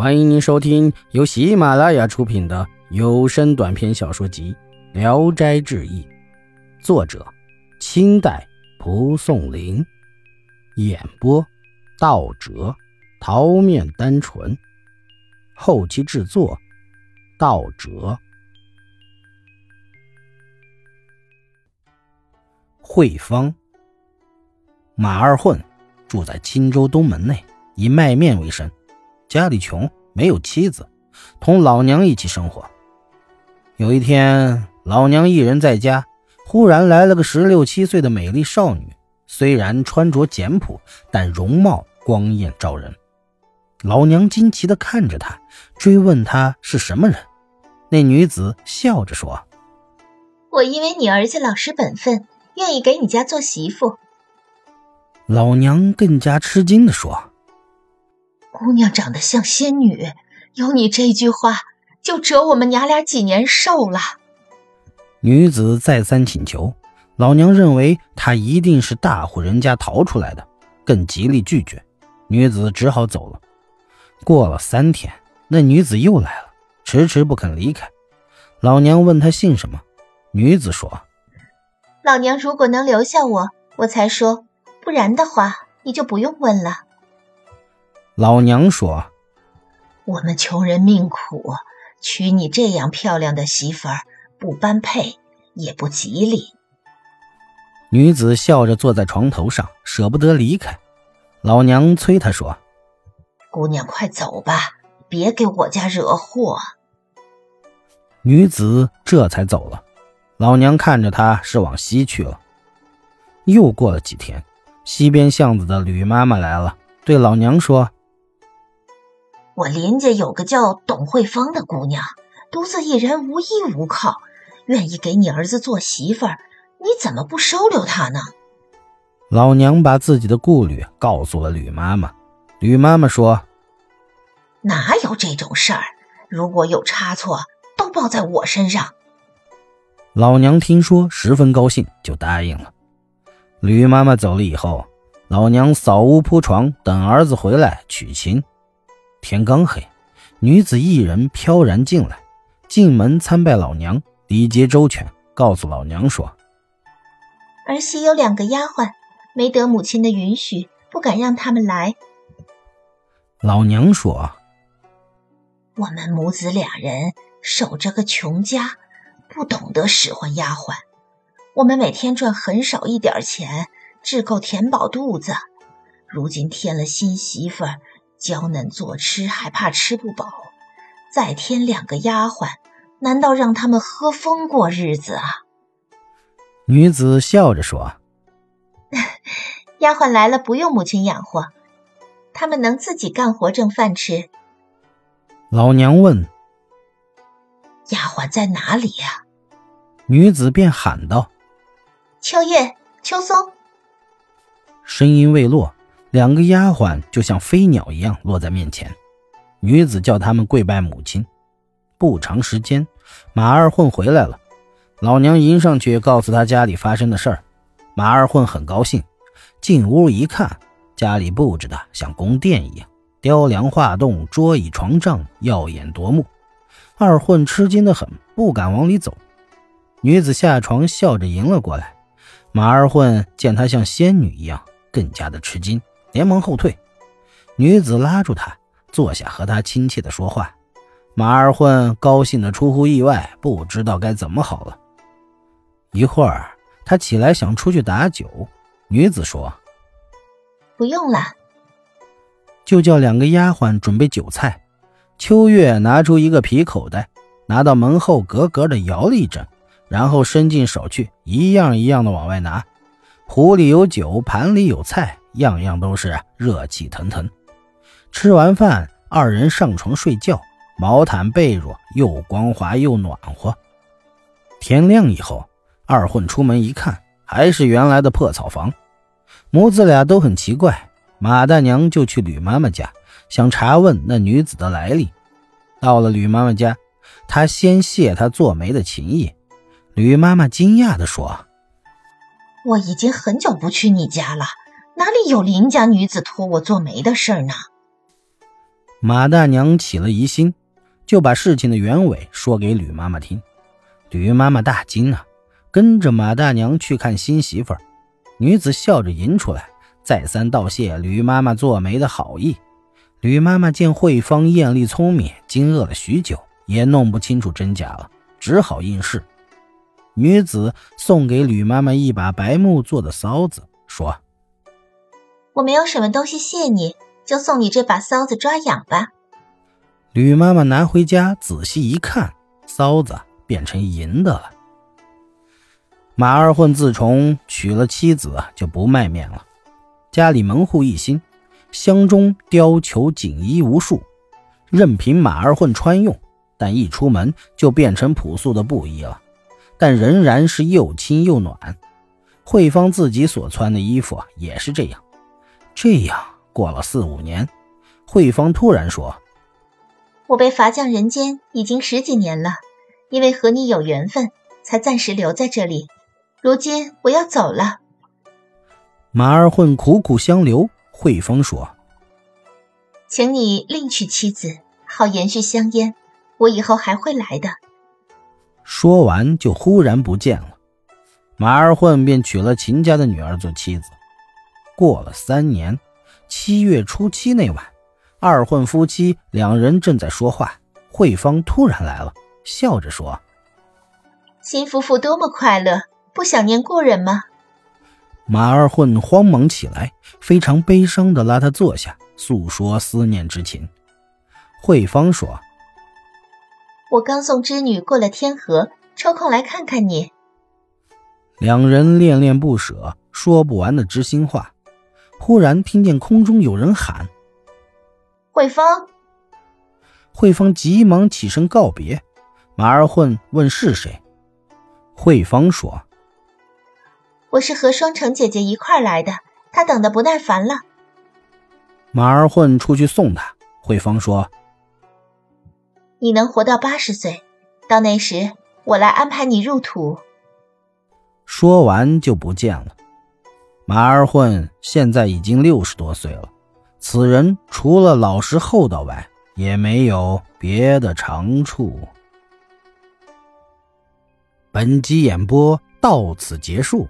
欢迎您收听由喜马拉雅出品的有声短篇小说集《聊斋志异》，作者：清代蒲松龄，演播：道哲、桃面单纯，后期制作：道哲。慧芳，马二混住在青州东门内，以卖面为生。家里穷，没有妻子，同老娘一起生活。有一天，老娘一人在家，忽然来了个十六七岁的美丽少女，虽然穿着简朴，但容貌光艳照人。老娘惊奇地看着她，追问她是什么人。那女子笑着说：“我因为你儿子老实本分，愿意给你家做媳妇。”老娘更加吃惊地说。姑娘长得像仙女，有你这句话，就折我们娘俩几年寿了。女子再三请求，老娘认为她一定是大户人家逃出来的，更极力拒绝。女子只好走了。过了三天，那女子又来了，迟迟不肯离开。老娘问她姓什么，女子说：“老娘如果能留下我，我才说；不然的话，你就不用问了。”老娘说：“我们穷人命苦，娶你这样漂亮的媳妇儿不般配，也不吉利。”女子笑着坐在床头上，舍不得离开。老娘催她说：“姑娘，快走吧，别给我家惹祸。”女子这才走了。老娘看着她是往西去了。又过了几天，西边巷子的吕妈妈来了，对老娘说。我林家有个叫董慧芳的姑娘，独自一人无依无靠，愿意给你儿子做媳妇儿，你怎么不收留她呢？老娘把自己的顾虑告诉了吕妈妈。吕妈妈说：“哪有这种事儿？如果有差错，都报在我身上。”老娘听说十分高兴，就答应了。吕妈妈走了以后，老娘扫屋铺床，等儿子回来娶亲。天刚黑，女子一人飘然进来，进门参拜老娘，礼节周全，告诉老娘说：“儿媳有两个丫鬟，没得母亲的允许，不敢让他们来。”老娘说：“我们母子俩人守着个穷家，不懂得使唤丫鬟。我们每天赚很少一点钱，只够填饱肚子。如今添了新媳妇儿。”娇嫩做吃还怕吃不饱，再添两个丫鬟，难道让他们喝风过日子啊？女子笑着说：“丫鬟来了不用母亲养活，他们能自己干活挣饭吃。”老娘问：“丫鬟在哪里呀？”女子便喊道：“秋叶、秋松。”声音未落。两个丫鬟就像飞鸟一样落在面前，女子叫他们跪拜母亲。不长时间，马二混回来了，老娘迎上去告诉他家里发生的事儿。马二混很高兴，进屋一看，家里布置的像宫殿一样，雕梁画栋，桌椅床帐，耀眼夺目。二混吃惊的很，不敢往里走。女子下床笑着迎了过来，马二混见她像仙女一样，更加的吃惊。连忙后退，女子拉住他，坐下和他亲切的说话。马二混高兴的出乎意外，不知道该怎么好了。一会儿，他起来想出去打酒，女子说：“不用了。”就叫两个丫鬟准备酒菜。秋月拿出一个皮口袋，拿到门后格格的摇了一阵，然后伸进手去，一样一样的往外拿。壶里有酒，盘里有菜。样样都是热气腾腾。吃完饭，二人上床睡觉，毛毯被褥又光滑又暖和。天亮以后，二混出门一看，还是原来的破草房。母子俩都很奇怪。马大娘就去吕妈妈家，想查问那女子的来历。到了吕妈妈家，她先谢她做媒的情谊。吕妈妈惊讶地说：“我已经很久不去你家了。”哪里有邻家女子托我做媒的事儿呢？马大娘起了疑心，就把事情的原委说给吕妈妈听。吕妈妈大惊啊，跟着马大娘去看新媳妇儿。女子笑着迎出来，再三道谢吕妈妈做媒的好意。吕妈妈见慧芳艳丽聪明，惊愕了许久，也弄不清楚真假了，只好应是。女子送给吕妈妈一把白木做的骚子，说：“我没有什么东西谢你。”就送你这把骚子抓痒吧。吕妈妈拿回家仔细一看，骚子变成银的了。马二混自从娶了妻子，就不卖面了。家里门户一新，箱中貂裘锦衣无数，任凭马二混穿用。但一出门就变成朴素的布衣了，但仍然是又轻又暖。慧芳自己所穿的衣服也是这样，这样。过了四五年，慧芳突然说：“我被罚降人间已经十几年了，因为和你有缘分，才暂时留在这里。如今我要走了。”马二混苦苦相留，慧芳说：“请你另娶妻子，好延续香烟。我以后还会来的。”说完就忽然不见了。马二混便娶了秦家的女儿做妻子。过了三年。七月初七那晚，二混夫妻两人正在说话，慧芳突然来了，笑着说：“新夫妇多么快乐，不想念故人吗？”马二混慌忙起来，非常悲伤地拉他坐下，诉说思念之情。慧芳说：“我刚送织女过了天河，抽空来看看你。”两人恋恋不舍，说不完的知心话。忽然听见空中有人喊：“慧芳！”慧芳急忙起身告别。马二混问是谁，慧芳说：“我是和双城姐姐一块来的，她等的不耐烦了。”马二混出去送她。慧芳说：“你能活到八十岁，到那时我来安排你入土。”说完就不见了。马二混现在已经六十多岁了，此人除了老实厚道外，也没有别的长处。本集演播到此结束，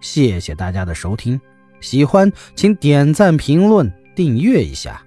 谢谢大家的收听，喜欢请点赞、评论、订阅一下。